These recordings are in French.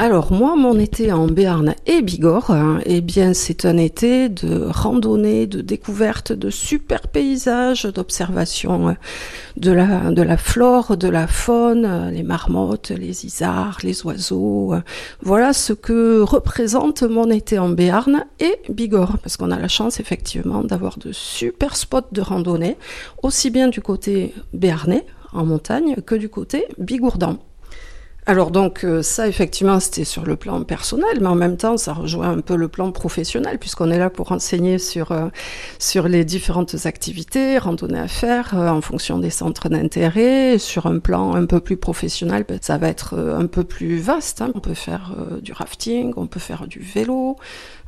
Alors moi, mon été en Béarn et Bigorre, hein, eh bien c'est un été de randonnée, de découverte, de super paysages, d'observation euh, de la, de la flore, de la faune, euh, les marmottes, les isards, les oiseaux. euh. Voilà ce que représente mon été en Béarn et Bigorre, parce qu'on a la chance effectivement d'avoir de super spots de randonnée, aussi bien du côté béarnais, en montagne, que du côté bigourdan. Alors donc euh, ça effectivement c'était sur le plan personnel, mais en même temps ça rejoint un peu le plan professionnel puisqu'on est là pour enseigner sur euh, les différentes activités, randonnées à faire euh, en fonction des centres d'intérêt. Sur un plan un peu plus professionnel, ben, ça va être un peu plus vaste. hein. On peut faire du rafting, on peut faire du vélo.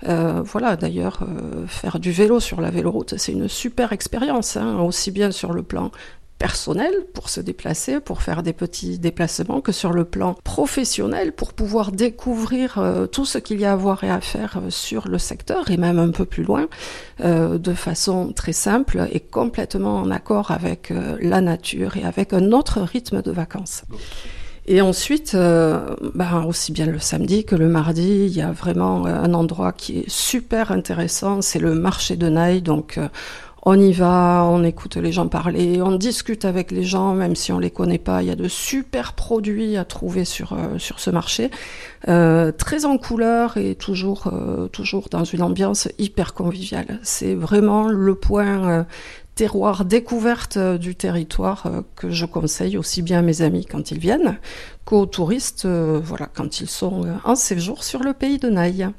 Voilà d'ailleurs faire du vélo sur la véloroute c'est une super expérience, hein, aussi bien sur le plan personnel pour se déplacer, pour faire des petits déplacements, que sur le plan professionnel pour pouvoir découvrir euh, tout ce qu'il y a à voir et à faire euh, sur le secteur et même un peu plus loin, euh, de façon très simple et complètement en accord avec la nature et avec un autre rythme de vacances. Et ensuite, ben, aussi bien le samedi que le mardi, il y a vraiment un endroit qui est super intéressant, c'est le marché de Naï. Donc, on y va, on écoute les gens parler, on discute avec les gens, même si on les connaît pas. Il y a de super produits à trouver sur euh, ce marché, euh, très en couleur et toujours euh, toujours dans une ambiance hyper conviviale. C'est vraiment le point terroir découverte du territoire que je conseille aussi bien à mes amis quand ils viennent qu'aux touristes, voilà, quand ils sont en séjour sur le pays de Naï.